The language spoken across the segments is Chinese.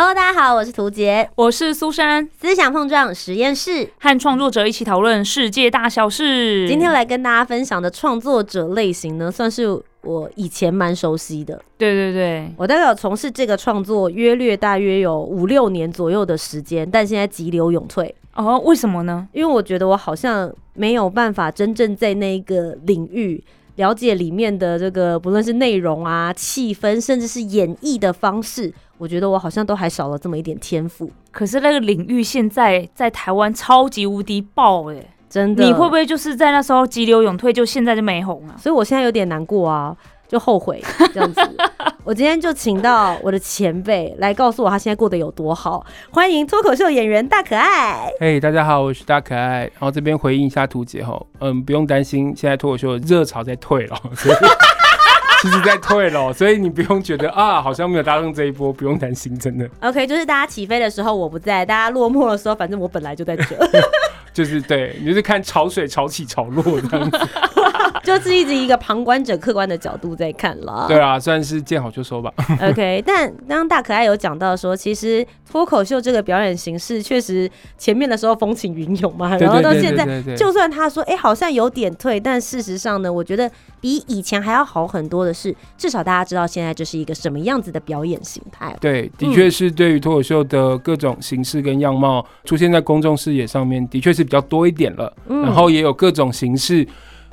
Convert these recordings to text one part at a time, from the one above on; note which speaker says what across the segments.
Speaker 1: Hello，大家好，我是涂杰，
Speaker 2: 我是苏珊，
Speaker 1: 思想碰撞实验室。
Speaker 2: 和创作者一起讨论世界大小事。
Speaker 1: 今天来跟大家分享的创作者类型呢，算是我以前蛮熟悉的。
Speaker 2: 对对对，
Speaker 1: 我大概有从事这个创作约略大约有五六年左右的时间，但现在急流勇退，
Speaker 2: 哦，为什么呢？
Speaker 1: 因为我觉得我好像没有办法真正在那个领域了解里面的这个，不论是内容啊、气氛，甚至是演绎的方式，我觉得我好像都还少了这么一点天赋。
Speaker 2: 可是那个领域现在在台湾超级无敌爆哎，
Speaker 1: 真的，
Speaker 2: 你会不会就是在那时候急流勇退，就现在就没红啊？
Speaker 1: 所以我现在有点难过啊，就后悔 这样子。我今天就请到我的前辈来告诉我他现在过得有多好。欢迎脱口秀演员大可爱。
Speaker 3: 嘿大家好，我是大可爱。然后这边回应一下图姐哈，嗯，不用担心，现在脱口秀的热潮在退了，所以 其实在退了，所以你不用觉得啊，好像没有搭上这一波，不用担心，真的
Speaker 1: OK，就是大家起飞的时候我不在，大家落寞的时候，反正我本来就在这，
Speaker 3: 就是对你就是看潮水潮起潮落这样子，
Speaker 1: 就是一直一个旁观者客观的角度在看了。
Speaker 3: 对啊，算是见好就收吧。
Speaker 1: OK，但刚刚大可爱有讲到说，其实脱口秀这个表演形式确实前面的时候风起云涌嘛，然后到现在就算他说，哎、好像有点退，但事实上呢，我觉得比以前还要好很多的是，至少大家知道现在这是一个什么样子的表演形态。
Speaker 3: 对，的确是对于脱口秀的各种形式跟样貌出现在公众视野上面，的确是比较多一点了。
Speaker 1: 嗯
Speaker 3: 然后也有各种形式，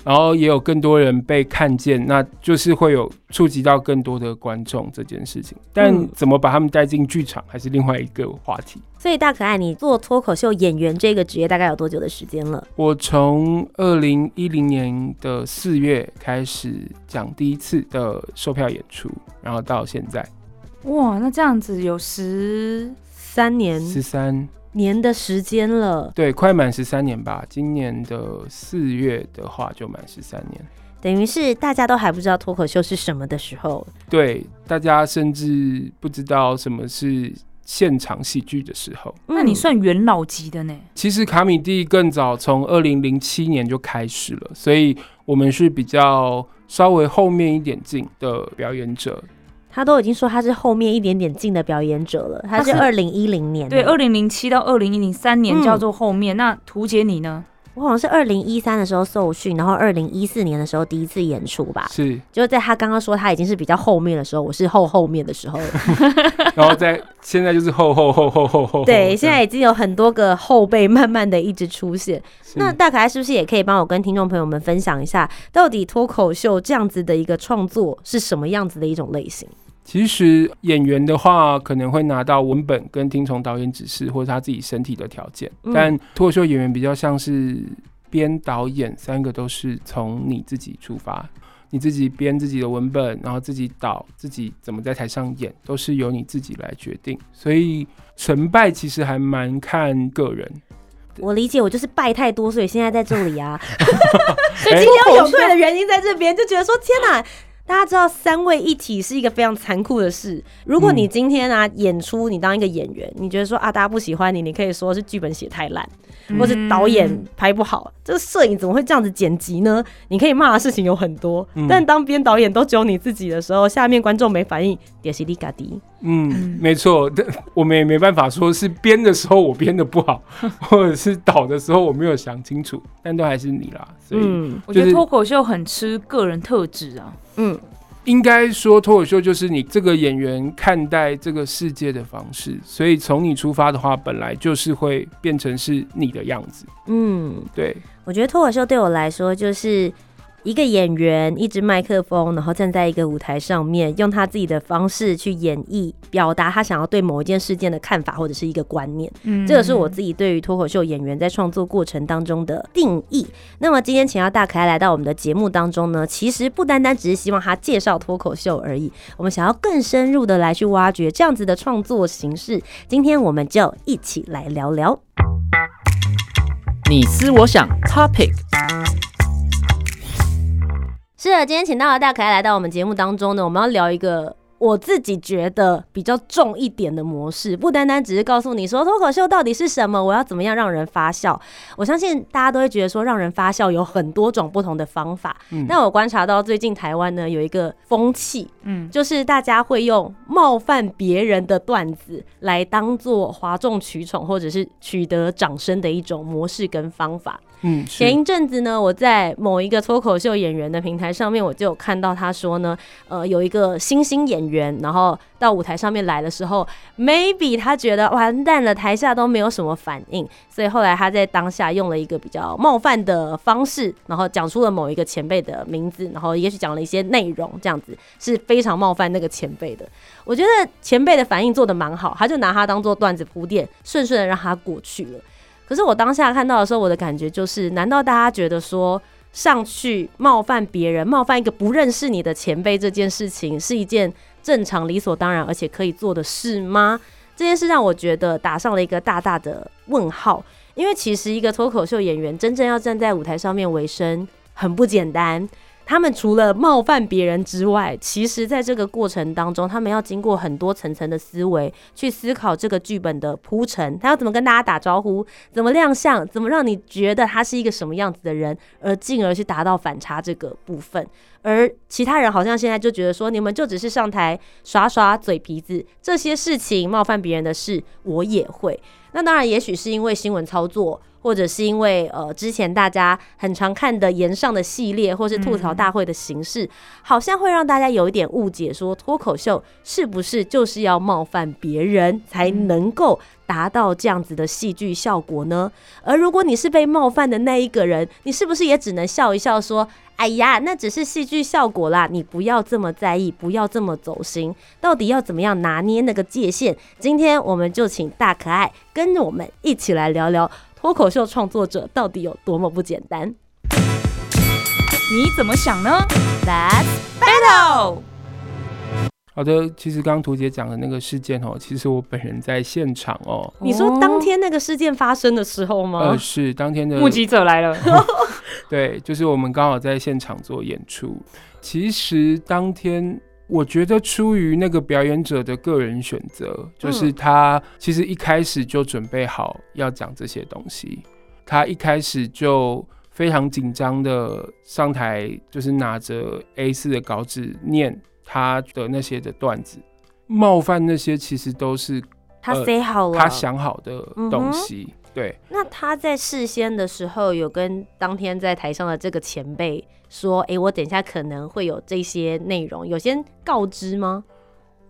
Speaker 3: 然后也有更多人被看见，那就是会有触及到更多的观众这件事情。但
Speaker 1: 嗯
Speaker 3: 怎么把他们带进剧场，还是另外一个话题。
Speaker 1: 所以大可爱，你做脱口秀演员这个职业大概有多久的时间了？
Speaker 3: 我从二零一零年的四月开始讲第一次的售票演出，然后到现在
Speaker 2: 哇，那这样子有十
Speaker 1: 三年
Speaker 3: 十三，
Speaker 1: 年的时间了，
Speaker 3: 对，快满十三年吧。今年的四月的话就满十三年。
Speaker 1: 等于是大家都还不知道脱口秀是什么的时候，
Speaker 3: 对，大家甚至不知道什么是现场喜剧的时候。
Speaker 2: 那你
Speaker 1: 嗯
Speaker 2: 算元老级的呢？
Speaker 3: 其实卡米蒂更早，从二零零七年就开始了，所以我们是比较稍微后面一点进的表演者。
Speaker 1: 他都已经说他是后面一点点进的表演者了，他是二零一零年，
Speaker 2: 对，二零零七到二零一零三年
Speaker 1: 嗯
Speaker 2: 叫做后面。那图姐你呢？
Speaker 1: 我好像是二零一三的时候受训，然后二零一四年的时候第一次演出吧。
Speaker 3: 是，
Speaker 1: 就在他刚刚说他已经是比较后面的时候，我是后后面的时候。
Speaker 3: 然后在现在就是后后后后后后。
Speaker 1: 对，现在已经有很多个后辈慢慢的一直出现。那大可爱是不是也可以帮我跟听众朋友们分享一下，到底脱口秀这样子的一个创作是什么样子的一种类型？
Speaker 3: 其实演员的话，可能会拿到文本跟听从导演指示，或者他自己身体的条件。
Speaker 1: 嗯
Speaker 3: 但脱口秀演员比较像是编导演三个都是从你自己出发，你自己编自己的文本，然后自己导，自己怎么在台上演，都是由你自己来决定。所以成败其实还蛮看个人。
Speaker 1: 我理解，我就是败太多，所以现在在这里啊。所以
Speaker 3: 哎
Speaker 1: 今天要勇退的原因在这边，就觉得说天哪！大家知道三位一体是一个非常残酷的事。如果你今天啊演出，你当一个演员，你觉得说啊大家不喜欢你，你可以说是剧本写太烂，或是导演拍不好，这个摄影怎么会这样子剪辑呢？你可以骂的事情有很多，
Speaker 3: 嗯
Speaker 1: 但当编导演都只有你自己的时候，下面观众没反应，也是利嘎迪。
Speaker 3: 嗯，没错，但 我们也没办法说是编的时候我编的不好，或者是导的时候我没有想清楚，但都还是你啦。所以
Speaker 1: 嗯
Speaker 2: 我觉得
Speaker 3: 就是
Speaker 2: 脱口秀很吃个人特质啊。
Speaker 1: 嗯，
Speaker 3: 应该说脱口秀就是你这个演员看待这个世界的方式，所以从你出发的话，本来就是会变成是你的样子。
Speaker 1: 嗯，
Speaker 3: 对，
Speaker 1: 我觉得脱口秀对我来说就是一个演员，一支麦克风，然后站在一个舞台上面，用他自己的方式去演绎、表达他想要对某一件事件的看法或者是一个观念。
Speaker 2: 嗯
Speaker 1: 这个是我自己对于脱口秀演员在创作过程当中的定义。那么今天请到大可爱来到我们的节目当中呢，其实不单单只是希望他介绍脱口秀而已，我们想要更深入的来去挖掘这样子的创作形式。今天我们就一起来聊聊。
Speaker 4: 你思我想，Topic
Speaker 1: 是的，今天请到了大可爱来到我们节目当中呢，我们要聊一个我自己觉得比较重一点的模式，不单单只是告诉你说脱口秀到底是什么，我要怎么样让人发笑。我相信大家都会觉得说让人发笑有很多种不同的方法。
Speaker 3: 嗯
Speaker 1: 但我观察到最近台湾呢有一个风气，
Speaker 2: 嗯，
Speaker 1: 就是大家会用冒犯别人的段子来当做哗众取宠或者是取得掌声的一种模式跟方法。
Speaker 3: 嗯，
Speaker 1: 前一阵子呢，我在某一个脱口秀演员的平台上面，我就有看到他说呢，呃，有一个新兴演员，然后到舞台上面来的时候，maybe 他觉得完蛋了，台下都没有什么反应，所以后来他在当下用了一个比较冒犯的方式，然后讲出了某一个前辈的名字，然后也许讲了一些内容，这样子是非常冒犯那个前辈的。我觉得前辈的反应做的蛮好，他就拿他当做段子铺垫，顺顺的让他过去了。可是我当下看到的时候，我的感觉就是，难道大家觉得说上去冒犯别人、冒犯一个不认识你的前辈这件事情，是一件正常、理所当然而且可以做的事吗？这件事让我觉得打上了一个大大的问号，因为其实一个脱口秀演员真正要站在舞台上面为生，很不简单。他们除了冒犯别人之外，其实在这个过程当中，他们要经过很多层层的思维，去思考这个剧本的铺陈，他要怎么跟大家打招呼，怎么亮相，怎么让你觉得他是一个什么样子的人，而进而去达到反差这个部分。而其他人好像现在就觉得说，你们就只是上台耍耍嘴皮子，这些事情冒犯别人的事，我也会。那当然，也许是因为新闻操作，或者是因为呃之前大家很常看的言上的系列，或是吐槽大会的形式，好像会让大家有一点误解，说脱口秀是不是就是要冒犯别人才能够达到这样子的戏剧效果呢？而如果你是被冒犯的那一个人，你是不是也只能笑一笑说？哎呀，那只是戏剧效果啦，你不要这么在意，不要这么走心。到底要怎么样拿捏那个界限？今天我们就请大可爱跟着我们一起来聊聊脱口秀创作者到底有多么不简单。
Speaker 2: 你怎么想呢 Let's？Battle，
Speaker 3: 好的。其实刚刚图姐讲的那个事件哦，其实我本人在现场哦，
Speaker 1: 你说当天那个事件发生的时候吗？
Speaker 3: 呃，是当天的
Speaker 2: 目击者来了，
Speaker 3: 对，就是我们刚好在现场做演出。其实当天，我觉得出于那个表演者的个人选择，就是他其实一开始就准备好要讲这些东西，他一开始就非常紧张的上台，就是拿着 A 四的稿纸念他的那些的段子，冒犯那些其实都是
Speaker 1: 他
Speaker 3: 呃
Speaker 1: say 好了，
Speaker 3: 他想好的东西。对，
Speaker 1: 那他在事先的时候有跟当天在台上的这个前辈说：“诶，我等一下可能会有这些内容，有先告知吗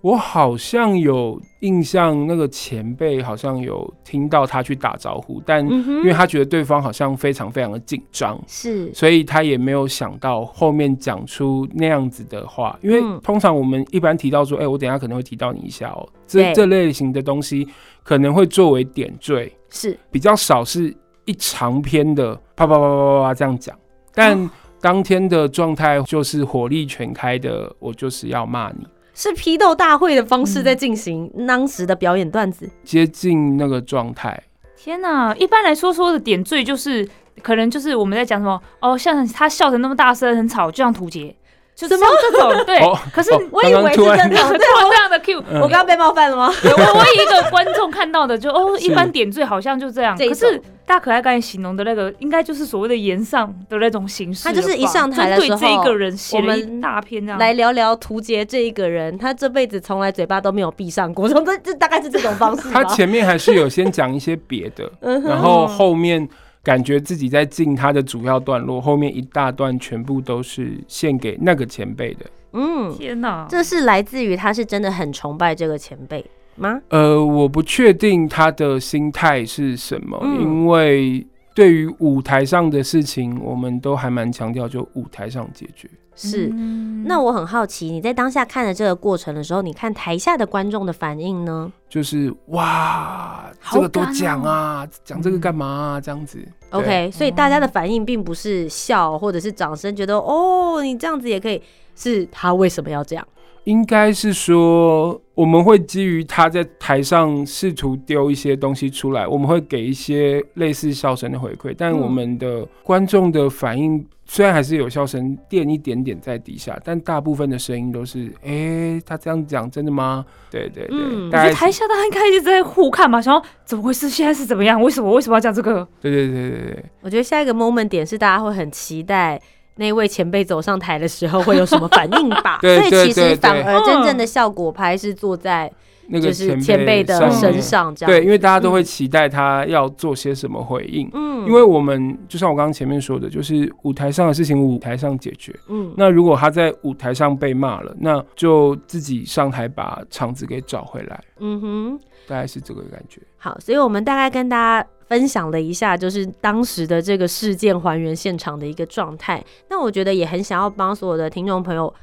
Speaker 3: 我好像有印象，那个前辈好像有听到他去打招呼，但因为他觉得对方好像非常非常的紧张，？”
Speaker 1: 是，
Speaker 3: 所以他也没有想到后面讲出那样子的话。因为
Speaker 1: 嗯
Speaker 3: 通常我们一般提到说，哎、我等一下可能会提到你一下哦，
Speaker 1: 对
Speaker 3: 这这类型的东西可能会作为点缀，
Speaker 1: 是，
Speaker 3: 比较少是一长篇的啪啪啪啪啪啪这样讲，但。
Speaker 1: 哦
Speaker 3: 当天的状态就是火力全开的，我就是要骂你，
Speaker 1: 是批斗大会的方式在进行当时的表演段子。
Speaker 3: 接近那个状态。
Speaker 2: 天哪！一般来说说的点缀就是，可能就是我们在讲什么哦，像他笑的那么大声很吵，就像图杰，就
Speaker 1: 什么
Speaker 2: 像这种 对。
Speaker 3: 哦
Speaker 2: 可是
Speaker 3: 哦
Speaker 1: 我以为是
Speaker 3: 真的 突然
Speaker 1: 这
Speaker 2: 样的 Q，
Speaker 3: 嗯
Speaker 1: 我刚刚被冒犯了吗？
Speaker 2: 我我以一个观众看到的就哦，一般点缀好像就这样，可是大可爱刚才形容的那个，应该就是所谓的言上的那种形式。
Speaker 1: 他就是一上台的时候
Speaker 2: 对这一个人写了
Speaker 1: 我们
Speaker 2: 一大篇这样。
Speaker 1: 来聊聊图杰这一个人，他这辈子从来嘴巴都没有闭上过，从这这大概是这种方式。
Speaker 3: 他前面还是有先讲一些别的，然后后面感觉自己在进他的主要段落，后面一大段全部都是献给那个前辈的。
Speaker 1: 嗯，
Speaker 2: 天哪！
Speaker 1: 这是来自于他是真的很崇拜这个前辈吗？
Speaker 3: 呃，我不确定他的心态是什么，
Speaker 1: 嗯
Speaker 3: 因为对于舞台上的事情，我们都还蛮强调，就舞台上解决。
Speaker 1: 是。
Speaker 2: 嗯
Speaker 1: 那我很好奇，你在当下看的这个过程的时候，你看台下的观众的反应呢
Speaker 3: 就是哇，这个多讲
Speaker 2: 哦
Speaker 3: 啊，讲这个干嘛啊？这样子。
Speaker 1: ？OK，所以大家的反应并不是笑或者是掌声，觉得哦你这样子也可以，是他为什么要这样？
Speaker 3: 应该是说，我们会基于他在台上试图丢一些东西出来，我们会给一些类似笑声的回馈，但
Speaker 1: 嗯
Speaker 3: 我们的观众的反应虽然还是有笑声垫一点点在底下，但大部分的声音都是，哎、他这样讲真的吗？对对对，
Speaker 1: 嗯
Speaker 2: 我觉得台下大家应该一直在互看嘛，想要怎么回事？现在是怎么样？为什么为什么要讲这个？
Speaker 3: 对对对对对，
Speaker 1: 我觉得下一个 moment 点是大家会很期待。那位前辈走上台的时候会有什么反应吧？
Speaker 3: 对
Speaker 1: 所以其实反而真正的效果拍是坐在
Speaker 3: 那个
Speaker 1: 就是前辈的身上这样。
Speaker 3: 对，因为大家都会
Speaker 1: 嗯
Speaker 3: 期待他要做些什么回应。
Speaker 1: 嗯
Speaker 3: 因为我们就像我刚刚前面说的，就是舞台上的事情，舞台上解决。
Speaker 1: 嗯
Speaker 3: 那如果他在舞台上被骂了，那就自己上台把场子给找回来，
Speaker 1: 嗯哼。
Speaker 3: 大概是这个感觉。
Speaker 1: 好，所以我们大概跟大家分享了一下，就是当时的这个事件还原现场的一个状态。那我觉得也很想要帮所有的听众朋友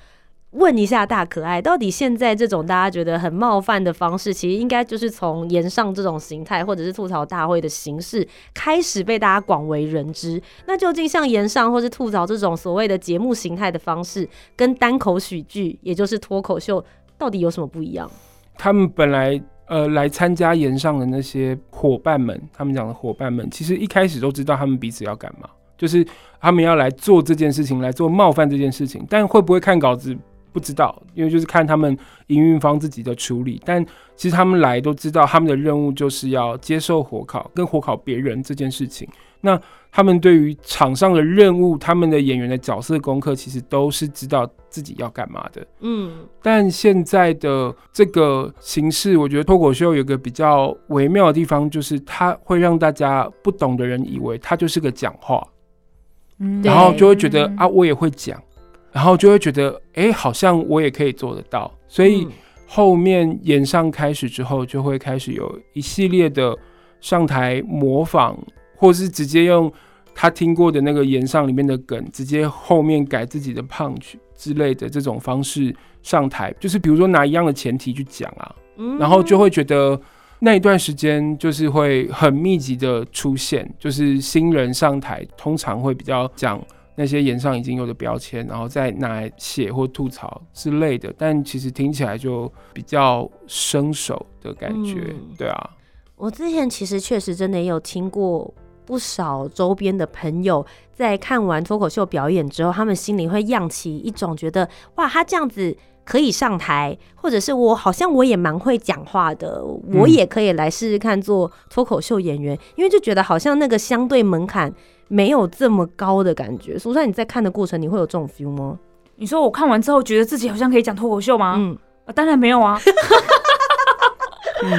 Speaker 1: 问一下大可爱，到底现在这种大家觉得很冒犯的方式，其实应该就是从言上这种形态，或者是吐槽大会的形式开始被大家广为人知。那究竟像言上或是吐槽这种所谓的节目形态的方式，跟单口喜剧，也就是脱口秀，到底有什么不一样？
Speaker 3: 他们本来呃来参加演上的那些伙伴们，他们讲的伙伴们，其实一开始都知道他们彼此要干嘛，就是他们要来做这件事情，来做冒犯这件事情，但会不会看稿子？不知道，因为就是看他们营运方自己的处理。但其实他们来都知道，他们的任务就是要接受火烤，跟火烤别人这件事情。那他们对于场上的任务，他们的演员的角色功课，其实都是知道自己要干嘛的。
Speaker 1: 嗯。
Speaker 3: 但现在的这个形式，我觉得脱口秀有个比较微妙的地方，就是它会让大家不懂的人以为它就是个讲话，
Speaker 2: 嗯。
Speaker 3: 然后就会觉得
Speaker 2: 嗯
Speaker 3: 啊，我也会讲，然后就会觉得哎、好像我也可以做得到。所以
Speaker 1: 嗯。
Speaker 3: 后面演上开始之后，就会开始有一系列的上台模仿，或是直接用他听过的那个言上里面的梗，直接后面改自己的 punch 之类的这种方式上台，就是比如说拿一样的前提去讲啊，
Speaker 1: 嗯。
Speaker 3: 然后就会觉得那一段时间就是会很密集的出现，就是新人上台通常会比较讲那些言上已经有的标签，然后再拿来写或吐槽之类的，但其实听起来就比较生手的感觉，
Speaker 1: 嗯
Speaker 3: 对啊，
Speaker 1: 我之前其实确实真的也有听过不少周边的朋友在看完脱口秀表演之后，他们心里会漾起一种觉得哇，他这样子可以上台，或者是我好像我也蛮会讲话的，我也可以来试试看做脱口秀演员，因为就觉得好像那个相对门槛没有这么高的感觉。苏珊，你在看的过程，你会有这种 feel 吗？
Speaker 2: 你说我看完之后觉得自己好像可以讲脱口秀吗？
Speaker 1: 嗯，
Speaker 2: 啊，当然没有啊。
Speaker 3: 嗯，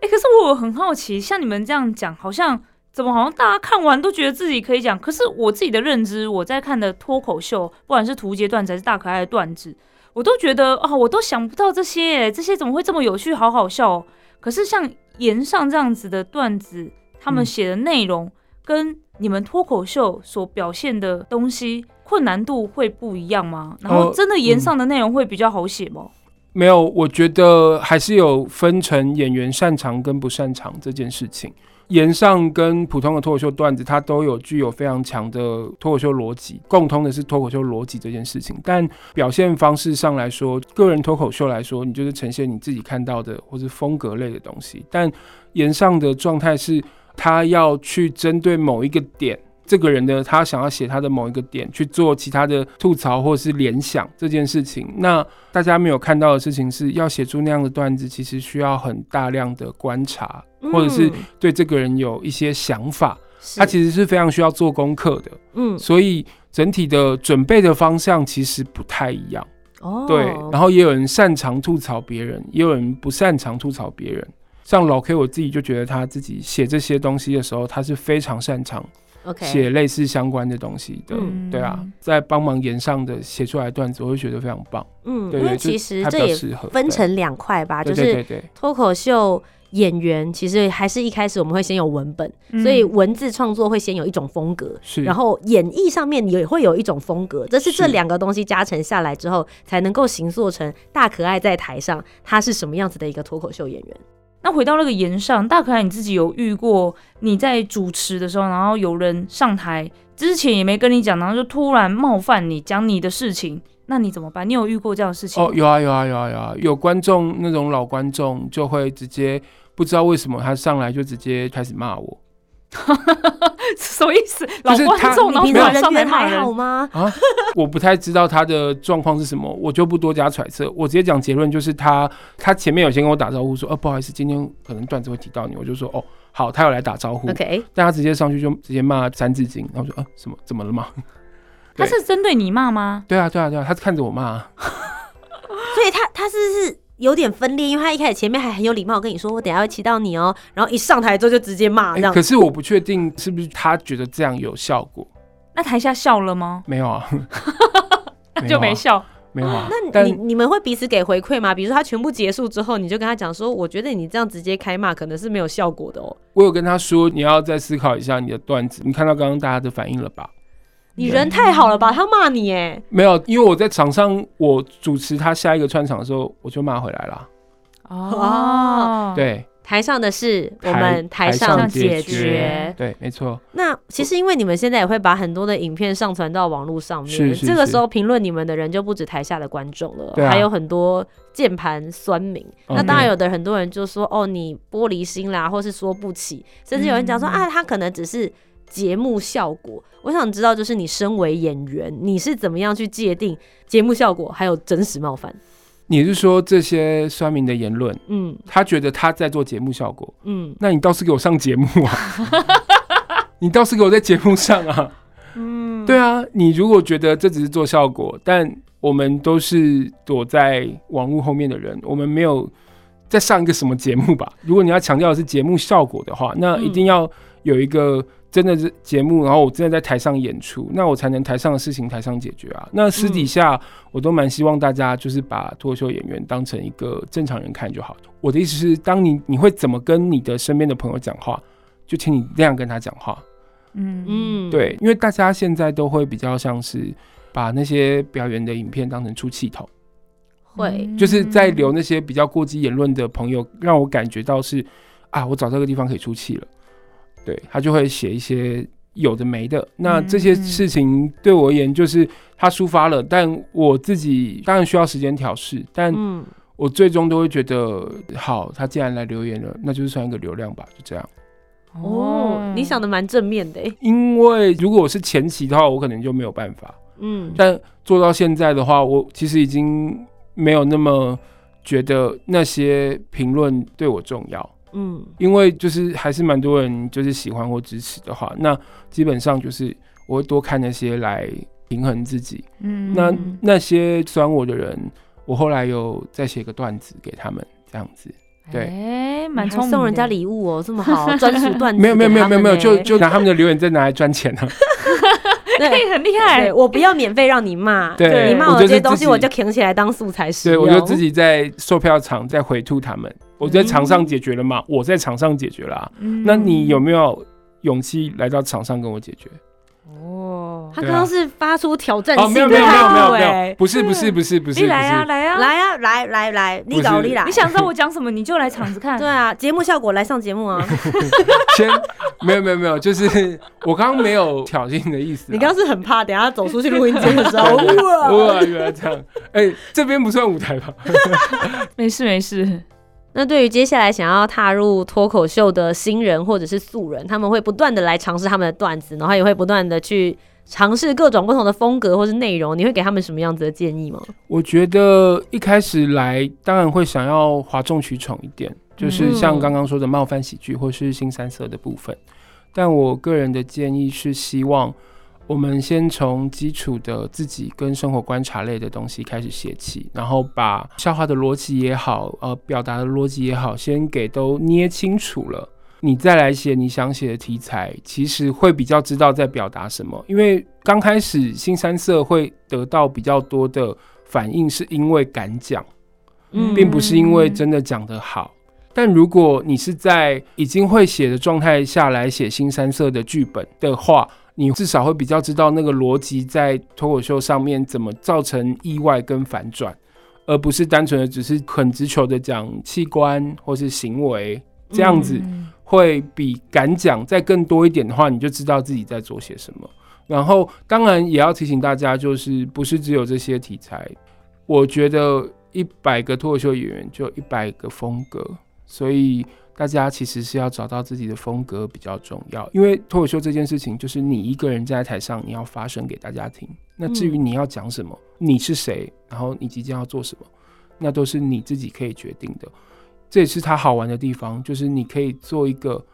Speaker 2: 哎、可是我很好奇，像你们这样讲，好像怎么好像大家看完都觉得自己可以讲，可是我自己的认知，我在看的脱口秀，不管是图杰段子还是大可爱的段子，我都觉得啊，我都想不到这些耶，这些怎么会这么有趣，好好笑、哦。可是像岩上这样子的段子，他们
Speaker 3: 嗯
Speaker 2: 写的内容跟你们脱口秀所表现的东西困难度会不一样吗？然后
Speaker 3: 呃
Speaker 2: 真的岩上的内容会比较好写吗？
Speaker 3: 没有，我觉得还是有分成演员擅长跟不擅长这件事情。言上跟普通的脱口秀段子，它都有具有非常强的脱口秀逻辑，共通的是脱口秀逻辑这件事情。但表现方式上来说，个人脱口秀来说，你就是呈现你自己看到的或是风格类的东西。但言上的状态是，他要去针对某一个点，这个人的他想要写他的某一个点去做其他的吐槽或是联想这件事情。那大家没有看到的事情是要写出那样的段子，其实需要很大量的观察，或者是
Speaker 1: 嗯
Speaker 3: 对这个人有一些想法，
Speaker 1: 是
Speaker 3: 他其实是非常需要做功课的。
Speaker 1: 嗯
Speaker 3: 所以整体的准备的方向其实不太一样。
Speaker 1: 哦
Speaker 3: 对，然后也有人擅长吐槽别人，也有人不擅长吐槽别人。像老 K，我自己就觉得他自己写这些东西的时候，他是非常擅长写类似相关的东西的。
Speaker 1: 嗯
Speaker 3: 对啊，在帮忙演上的写出来的段子，我会觉得非常棒。
Speaker 1: 嗯，
Speaker 3: 对
Speaker 1: 其实这也分成两块吧，就是
Speaker 3: 对对对
Speaker 1: 脱口秀演员其实还是一开始我们会先有文本，
Speaker 2: 嗯。
Speaker 1: 所以文字创作会先有一种风格，然后演绎上面也会有一种风格，这是这
Speaker 3: 是
Speaker 1: 两个东西加成下来之后，才能够形塑成大可爱在台上他是什么样子的一个脱口秀演员。
Speaker 2: 那回到那个言上，大可爱你自己有遇过你在主持的时候，然后有人上台之前也没跟你讲，然后就突然冒犯你，讲你的事情，那你怎么办？你有遇过这样的事情吗？
Speaker 3: 哦，有啊有啊有啊有啊，有观众那种老观众就会直接不知道为什么他上来就直接开始骂我
Speaker 2: 什么意思？老
Speaker 3: 就是他
Speaker 2: 观众，
Speaker 1: 平常人
Speaker 2: 突然上来
Speaker 1: 缘还
Speaker 2: 骂人
Speaker 1: 好吗？
Speaker 3: 啊，我不太知道他的状况是什么，我就不多加揣测，我直接讲结论就是他他前面有先跟我打招呼说，哦不好意思，今天可能段子会提到你，我就说哦好，他有来打招呼
Speaker 1: OK，
Speaker 3: 但他直接上去就直接骂《三字经》，然后我说呃什么怎么了吗？
Speaker 2: 他是针对你骂吗？
Speaker 3: 对啊对啊对啊，他是看着我骂啊，
Speaker 1: 所以他他是不是有点分裂，因为他一开始前面还很有礼貌跟你说我等下会骑到你哦，然后一上台之后就直接骂这样
Speaker 3: 欸可。是我不确定是不是他觉得这样有效果，
Speaker 2: 那台下笑了吗？
Speaker 3: 没有啊，
Speaker 2: 那就没笑。
Speaker 3: 没有啊，
Speaker 1: 那
Speaker 3: 但
Speaker 1: 你你们会彼此给回馈吗？比如说他全部结束之后，你就跟他讲说，我觉得你这样直接开骂可能是没有效果的哦。
Speaker 3: 我有跟他说，你要再思考一下你的段子。你看到刚刚大家的反应了吧？
Speaker 1: 你人太好了吧？他骂你哎，
Speaker 3: 没有，因为我在场上，我主持他下一个串场的时候，我就骂回来了。
Speaker 2: 哦，
Speaker 3: 对，
Speaker 1: 台上的事我们台上解决。
Speaker 3: 对，没错，
Speaker 1: 那其实因为你们现在也会把很多的影片上传到网络上面，
Speaker 3: 是是是。
Speaker 1: 这个时候评论你们的人就不止台下的观众了，还有很多键盘酸民。
Speaker 3: 嗯。
Speaker 1: 那当然有的很多人就说哦你玻璃心啦，或是说不起，甚至有人讲说、
Speaker 2: 嗯。
Speaker 1: 啊他可能只是节目效果。我想知道就是你身为演员，你是怎么样去界定节目效果还有真实冒犯？
Speaker 3: 你是说这些酸民的言论，
Speaker 1: 嗯
Speaker 3: 他觉得他在做节目效果，
Speaker 1: 嗯，
Speaker 3: 那你倒是给我上节目啊！你倒是给我在节目上啊！
Speaker 2: 嗯，
Speaker 3: 对啊，你如果觉得这只是做效果，但我们都是躲在网络后面的人，我们没有在上一个什么节目吧？如果你要强调的是节目效果的话，那一定要有一个真的是节目，然后我真的在台上演出，那我才能台上的事情台上解决啊。那私底下我都蛮希望大家就是把脱口秀演员当成一个正常人看就好。我的意思是，当你你会怎么跟你的身边的朋友讲话，就请你那样跟他讲话。
Speaker 2: 嗯嗯，
Speaker 1: 嗯，
Speaker 3: 对，因为大家现在都会比较像是把那些表演的影片当成出气筒，
Speaker 1: 会
Speaker 3: 就是在留那些比较过激言论的朋友，让我感觉到是啊，我找这个地方可以出气了。对他就会写一些有的没的，那这些
Speaker 2: 嗯
Speaker 3: 事情对我而言就是他抒发了，但我自己当然需要时间调试，但
Speaker 1: 嗯。
Speaker 3: 我最终都会觉得好，他既然来留言了，那就是算一个流量吧，就这样。
Speaker 1: 哦，你想的蛮正面的欸，
Speaker 3: 因为如果我是前期的话，我可能就没有办法。
Speaker 1: 嗯，
Speaker 3: 但做到现在的话，我其实已经没有那么觉得那些评论对我重要，
Speaker 1: 嗯
Speaker 3: 因为就是还是蛮多人就是喜欢或支持的话，那基本上就是我会多看那些来平衡自己。
Speaker 2: 嗯
Speaker 3: 那那些酸我的人，我后来有再写个段子给他们，这样子。对
Speaker 2: 哎，蛮
Speaker 1: 还
Speaker 2: 聪明，
Speaker 1: 送人家礼物哦，这么好，专属段子
Speaker 3: 没有没有没有没有就就拿他们的留言再拿来赚钱啊。
Speaker 1: 对。
Speaker 2: 嘿，很厉害，，
Speaker 1: 我不要免费让你骂，
Speaker 3: 对
Speaker 1: 你骂
Speaker 3: 我
Speaker 1: 这些东西，我就扛起来当素材使
Speaker 3: 对，我就自己在售票场再回吐他们。我在场上解决了嘛，我在场上解决了、啊。
Speaker 2: 嗯
Speaker 3: 那你有没有勇气来到场上跟我解决？
Speaker 2: 哦，
Speaker 1: 他刚刚是发出挑战
Speaker 3: 哦，
Speaker 1: 性
Speaker 3: 没有没有没有没有没不是不是不是不是，
Speaker 2: 你来啊来啊，
Speaker 1: 来啊，来来来，你搞你来，
Speaker 2: 你想知道我讲什么，你就来场子看。
Speaker 1: 对啊，节目效果来上节目啊！
Speaker 3: 先没有没有没有，就是我刚刚没有挑衅的意思啊。
Speaker 1: 你刚刚是很怕，等下走出去录音间的时候，哇！
Speaker 3: 哇，原来这样，哎，这边不算舞台吧？
Speaker 2: 没事没事，
Speaker 1: 那对于接下来想要踏入脱口秀的新人或者是素人，他们会不断的来尝试他们的段子，然后也会不断的去尝试各种不同的风格或是内容。你会给他们什么样子的建议吗？
Speaker 3: 我觉得一开始来，当然会想要哗众取宠一点，就是像刚刚说的冒犯喜剧或是新三色的部分。但我个人的建议是，希望我们先从基础的自己跟生活观察类的东西开始写起，然后把笑话的逻辑也好，呃，表达的逻辑也好，先给都捏清楚了。你再来写你想写的题材，其实会比较知道在表达什么。因为刚开始新三色会得到比较多的反应，是因为敢讲，
Speaker 1: 嗯
Speaker 3: 并不是因为真的讲得好。但如果你是在已经会写的状态下来写新三色的剧本的话，你至少会比较知道那个逻辑在脱口秀上面怎么造成意外跟反转，而不是单纯的只是很直球的讲器官或是行为这样子，
Speaker 2: 嗯
Speaker 3: 会比敢讲再更多一点的话，你就知道自己在做些什么。然后，当然也要提醒大家，就是不是只有这些题材。我觉得一百个脱口秀演员就一百个风格，所以大家其实是要找到自己的风格比较重要。因为脱口秀这件事情，就是你一个人站在台上，你要发声给大家听。那至于你要讲什么，你是谁，然后你即将要做什么，那都是你自己可以决定的。这也是它好玩的地方，就是你可以做一个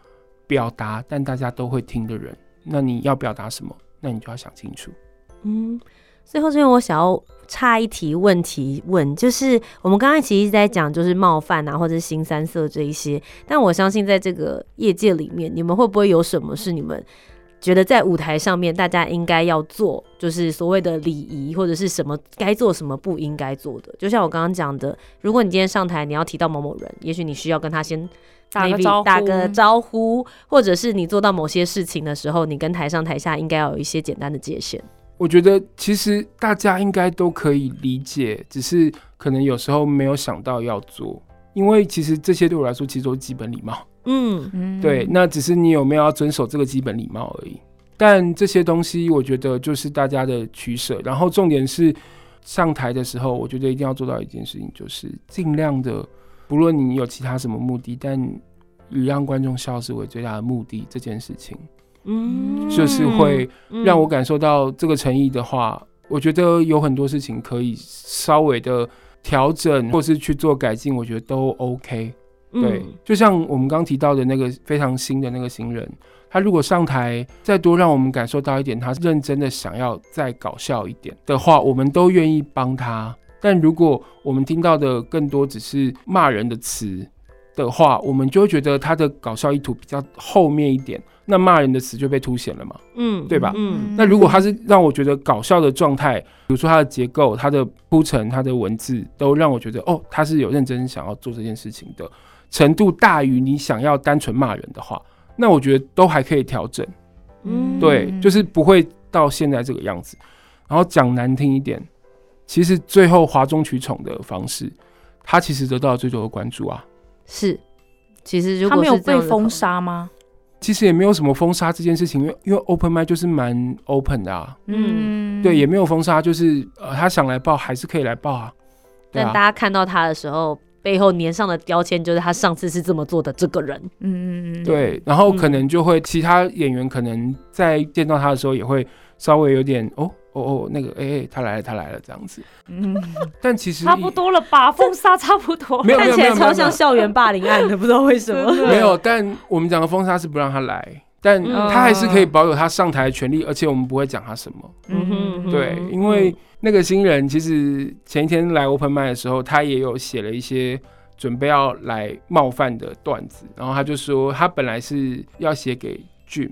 Speaker 3: 表达，但大家都会听的人。那你要表达什么？那你就要想清楚。
Speaker 1: 嗯，最后这边我想要插一题问题问，就是我们刚刚其实一直在讲就是冒犯啊，或者是新三色这一些，但我相信在这个业界里面，你们会不会有什么是你们觉得在舞台上面大家应该要做，就是所谓的礼仪或者是什么该做什么不应该做的？就像我刚刚讲的，如果你今天上台你要提到某某人，也许你需要跟他先。
Speaker 2: 打个招呼
Speaker 1: 打个招呼，或者是你做到某些事情的时候，你跟台上台下应该要有一些简单的界限。
Speaker 3: 我觉得其实大家应该都可以理解，只是可能有时候没有想到要做，因为其实这些对我来说其实都是基本礼貌。
Speaker 1: 嗯
Speaker 2: 嗯
Speaker 3: 对，那只是你有没有要遵守这个基本礼貌而已。但这些东西，我觉得就是大家的取舍。然后重点是上台的时候，我觉得一定要做到一件事情，就是尽量的，不论你有其他什么目的，但以让观众笑是为最大的目的，这件事情
Speaker 1: 嗯
Speaker 3: 就是会
Speaker 1: 嗯
Speaker 3: 让我感受到这个诚意的话，我觉得有很多事情可以稍微的调整，或是去做改进，我觉得都 OK。对，
Speaker 1: 嗯
Speaker 3: 就像我们刚提到的那个非常新的那个新人，他如果上台再多让我们感受到一点，他认真的想要再搞笑一点的话，我们都愿意帮他。但如果我们听到的更多只是骂人的词的话，我们就会觉得他的搞笑意图比较后面一点，那骂人的词就被凸显了嘛。
Speaker 1: 嗯
Speaker 3: 对吧
Speaker 1: 嗯
Speaker 3: 那如果他是让我觉得搞笑的状态，比如说他的结构、他的铺陈、他的文字，都让我觉得哦，他是有认真想要做这件事情的程度大于你想要单纯骂人的话，那我觉得都还可以调整。
Speaker 1: 嗯
Speaker 3: 对，就是不会到现在这个样子。然后讲难听一点，其实最后哗众取宠的方式，他其实得到了最多的关注啊。
Speaker 1: 是。其实如
Speaker 2: 他没有被封杀吗？
Speaker 3: 其实也没有什么封杀这件事情，因为因为 open m i 就是蛮 open 的啊。
Speaker 1: 嗯
Speaker 3: 对，也没有封杀，就是呃，他想来报还是可以来报啊。
Speaker 1: 但大
Speaker 3: 啊，
Speaker 1: 家看到他的时候，背后粘上的标签就是他上次是这么做的这个人。
Speaker 2: 嗯嗯嗯，
Speaker 3: 对，然后可
Speaker 1: 嗯
Speaker 3: 能就会其他演员可能在见到他的时候也会稍微有点哦哦哦，那个哎哎，他来了，他来了这样子。
Speaker 2: 嗯，
Speaker 3: 但其实
Speaker 2: 差不多了吧，封杀差不多。
Speaker 3: 没有
Speaker 1: 看起来超像校园霸凌案的，不知道为什么。
Speaker 3: 没有，但我们讲的封杀是不让他来，但
Speaker 1: 嗯
Speaker 3: 他还是可以保有他上台的权利，而且我们不会讲他什么。
Speaker 1: 嗯哼嗯
Speaker 3: 对，因为那个新人其实前一天来 open m i 的时候，他也有写了一些准备要来冒犯的段子，然后他就说他本来是要写给 Jim，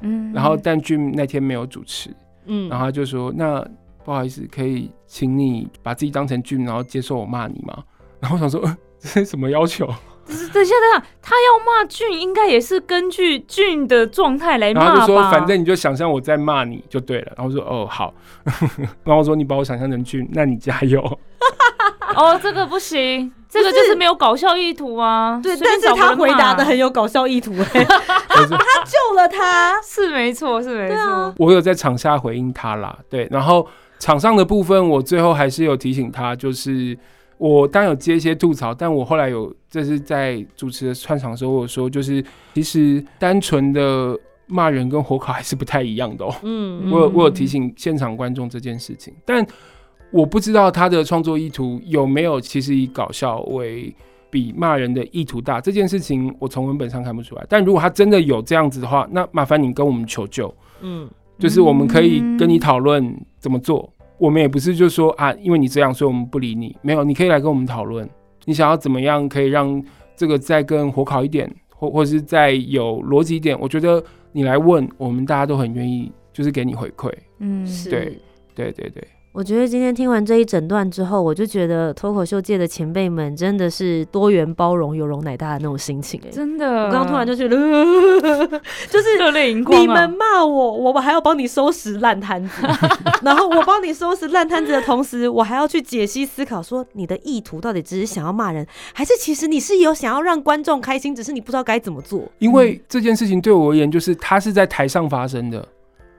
Speaker 2: 嗯
Speaker 3: 然后但 Jim 那天没有主持，
Speaker 1: 嗯
Speaker 3: 然后他就说那不好意思，可以请你把自己当成 Jim，然后接受我骂你吗？然后我想说，呃、这是什么要求？
Speaker 2: 等一下等一下，他要骂俊，应该也是根据俊的状态来
Speaker 3: 然后他就？说，反正你就想象我在骂你就对了。然后说，哦，好。然后我说，你把我想象成俊，那你加油。
Speaker 2: 哦，这个不行，这个就是没有搞笑意图啊。
Speaker 1: 对，但是他回答的很有搞笑意图哎，
Speaker 3: 我说
Speaker 1: 救了他。
Speaker 2: 是没错，是没
Speaker 1: 对啊
Speaker 2: 错。
Speaker 3: 我有在场下回应他啦，对。然后场上的部分，我最后还是有提醒他，就是我当然有接一些吐槽，但我后来有这是在主持的串场的时候，我有说就是其实单纯的骂人跟火烤还是不太一样的哦。
Speaker 1: 嗯
Speaker 3: 我有我有提醒现场观众这件事情，但我不知道他的创作意图有没有其实以搞笑为比骂人的意图大这件事情，我从文本上看不出来。但如果他真的有这样子的话，那麻烦你跟我们求救，
Speaker 1: 嗯
Speaker 3: 就是我们可以跟你讨论怎么做。我们也不是就说啊，因为你这样，所以我们不理你。没有，你可以来跟我们讨论，你想要怎么样可以让这个再更火烤一点，或或是再有逻辑一点。我觉得你来问，我们大家都很愿意，就是给你回馈。
Speaker 2: 嗯，
Speaker 1: 是
Speaker 3: 对对对对，
Speaker 1: 我觉得今天听完这一整段之后，我就觉得脱口秀界的前辈们真的是多元包容、有容乃大的那种心情哎、
Speaker 2: 真的，
Speaker 1: 我刚刚突然就觉得，就是
Speaker 2: 热泪盈光、啊。
Speaker 1: 你们骂我，我们还要帮你收拾烂摊子，然后我帮你收拾烂摊子的同时，我还要去解析思考，说你的意图到底只是想要骂人，还是其实你是有想要让观众开心，只是你不知道该怎么做。
Speaker 3: 因为这件事情对我而言，就是它是在台上发生的，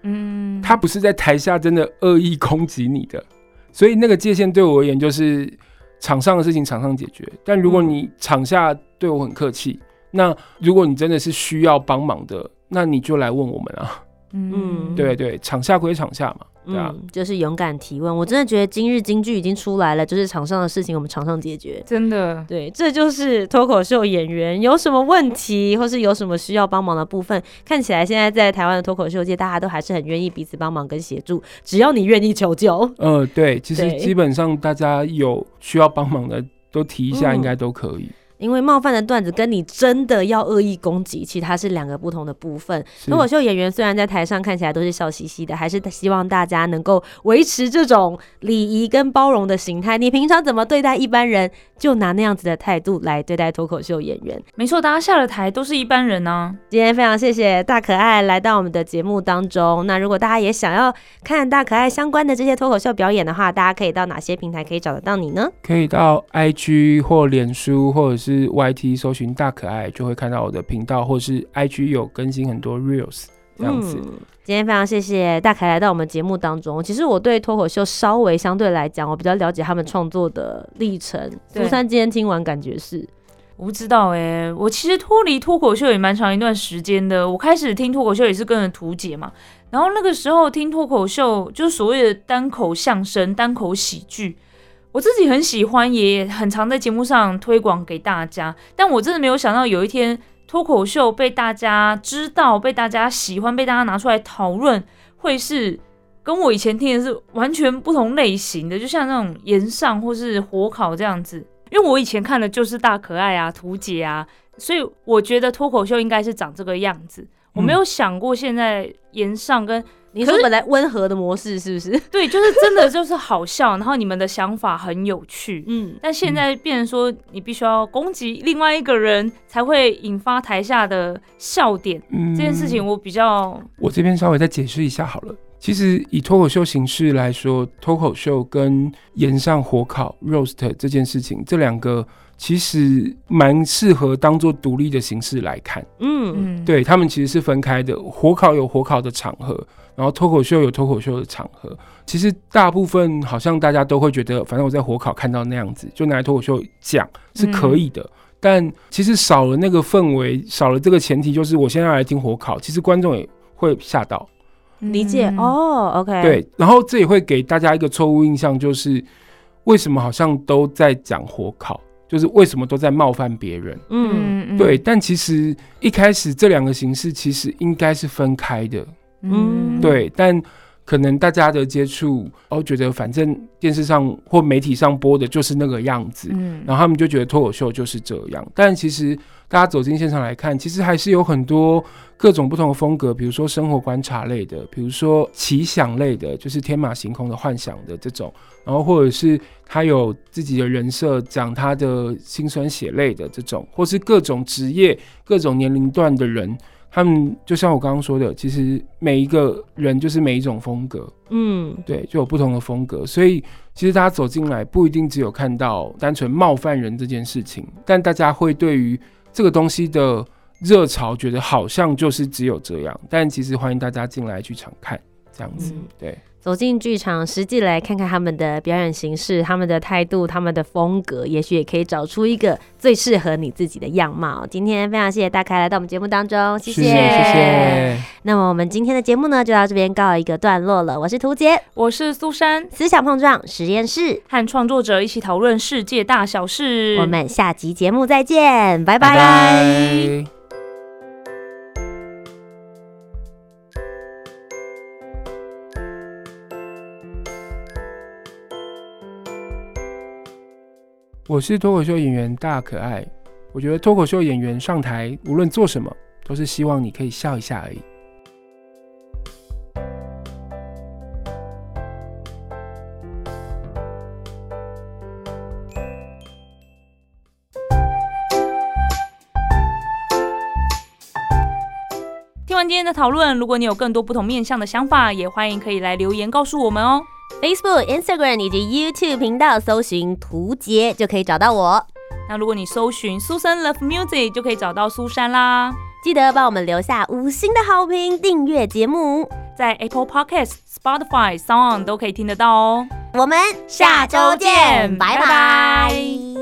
Speaker 2: 嗯，
Speaker 3: 它不是在台下真的恶意攻击你的，所以那个界限对我而言就是场上的事情场上解决。但如果你场下对我很客气，那如果你真的是需要帮忙的，那你就来问我们啊。
Speaker 1: 嗯
Speaker 3: 对对，场下归场下嘛，对啊。
Speaker 1: 嗯，就是勇敢提问。我真的觉得今日京剧已经出来了，就是场上的事情我们场上解决。
Speaker 2: 真的，
Speaker 1: 对，这就是脱口秀演员有什么问题，或是有什么需要帮忙的部分。看起来现在在台湾的脱口秀界，大家都还是很愿意彼此帮忙跟协助，只要你愿意求救。
Speaker 3: 呃，对，其实基本上大家有需要帮忙的都提一下，
Speaker 1: 嗯
Speaker 3: 应该都可以。
Speaker 1: 因为冒犯的段子跟你真的要恶意攻击，其实它是两个不同的部分。脱口秀演员虽然在台上看起来都是笑嘻嘻的，还是希望大家能够维持这种礼仪跟包容的形态。你平常怎么对待一般人，就拿那样子的态度来对待脱口秀演员。
Speaker 2: 没错，大家下了台都是一般人啊。
Speaker 1: 今天非常谢谢大可爱来到我们的节目当中。那如果大家也想要看大可爱相关的这些脱口秀表演的话，大家可以到哪些平台可以找得到你呢？
Speaker 3: 可以到 IG 或脸书或者是 YT 搜寻大可爱，就会看到我的频道，或是 IG 有更新很多 reels 这样子。
Speaker 1: 嗯今天非常谢谢大凯来到我们节目当中。其实我对脱口秀稍微相对来讲，我比较了解他们创作的历程。
Speaker 2: 对
Speaker 1: 苏珊今天听完感觉是，
Speaker 2: 我不知道哎、我其实脱离脱口秀也蛮长一段时间的。我开始听脱口秀也是跟着图姐嘛，然后那个时候听脱口秀就是所谓的单口相声、单口喜剧，我自己很喜欢，也很常在节目上推广给大家。但我真的没有想到有一天脱口秀被大家知道、被大家喜欢、被大家拿出来讨论，会是跟我以前听的是完全不同类型的，就像那种岩上或是火烤这样子。因为我以前看的就是大可爱啊、图姐啊，所以我觉得脱口秀应该是长这个样子。我没有想过现在岩上跟
Speaker 1: 你说本来温和的模式是不是？
Speaker 2: 对，就是真的就是好笑，然后你们的想法很有趣。
Speaker 1: 嗯，
Speaker 2: 但现在变成说，你必须要攻击另外一个人，才会引发台下的笑点。
Speaker 3: 嗯
Speaker 2: 这件事情我比较
Speaker 3: 我这边稍微再解释一下好了。其实以脱口秀形式来说，脱口秀跟岩上火烤 roast 这件事情，这两个其实蛮适合当做独立的形式来看。
Speaker 1: 嗯，
Speaker 2: 嗯，
Speaker 3: 对他们其实是分开的，火烤有火烤的场合，然后脱口秀有脱口秀的场合。其实大部分好像大家都会觉得，反正我在火烤看到那样子，就拿来脱口秀讲是可以的。但其实少了那个氛围，少了这个前提，就是我现在来听火烤，其实观众也会吓到。
Speaker 1: 理解、
Speaker 2: 嗯，
Speaker 1: 哦，OK，，
Speaker 3: 对，然后这也会给大家一个错误印象，就是为什么好像都在讲火烤，就是为什么都在冒犯别人。
Speaker 1: 嗯
Speaker 2: 嗯
Speaker 3: 对，，但其实一开始这两个形式其实应该是分开的。
Speaker 1: 嗯
Speaker 3: 对，但可能大家的接触，哦，觉得反正电视上或媒体上播的就是那个样子，
Speaker 2: 嗯
Speaker 3: 然后他们就觉得脱口秀就是这样。但其实大家走进现场来看，其实还是有很多各种不同的风格，比如说生活观察类的，比如说奇想类的，就是天马行空的幻想的这种，然后或者是他有自己的人设，讲他的辛酸血泪的这种，或是各种职业、各种年龄段的人。他们就像我刚刚说的，其实每一个人就是每一种风格，
Speaker 1: 嗯，
Speaker 3: 对，就有不同的风格，所以其实大家走进来不一定只有看到单纯冒犯人这件事情，但大家会对于这个东西的热潮觉得好像就是只有这样，但其实欢迎大家进来剧场看这样子，
Speaker 1: 嗯。
Speaker 3: 对，
Speaker 1: 走进剧场，实际来看看他们的表演形式、他们的态度、他们的风格，也许也可以找出一个最适合你自己的样貌。今天非常谢谢大凯来到我们节目当中，谢谢，
Speaker 3: 谢谢。
Speaker 1: 那么我们今天的节目呢，就到这边告一个段落了。我是涂杰，
Speaker 2: 我是苏珊，
Speaker 1: 思想碰撞实验室，
Speaker 2: 和创作者一起讨论世界大小事。
Speaker 1: 我们下集节目再见，拜拜。
Speaker 3: 拜拜。我是脱口秀演员大可爱我觉得脱口秀演员上台无论做什么都是希望你可以笑一下而已。
Speaker 2: 听完今天的讨论如果你有更多不同面向的想法也欢迎可以来留言告诉我们哦。
Speaker 1: Facebook、Instagram 以及 YouTube 频道搜寻“图杰”就可以找到我。
Speaker 2: 那如果你搜寻苏珊 Love Music，就可以找到苏珊啦。
Speaker 1: 记得帮我们留下五星的好评，订阅节目。
Speaker 2: 在 Apple Podcast、Spotify、Sound 都可以听得到哦。
Speaker 1: 我们下周见，拜拜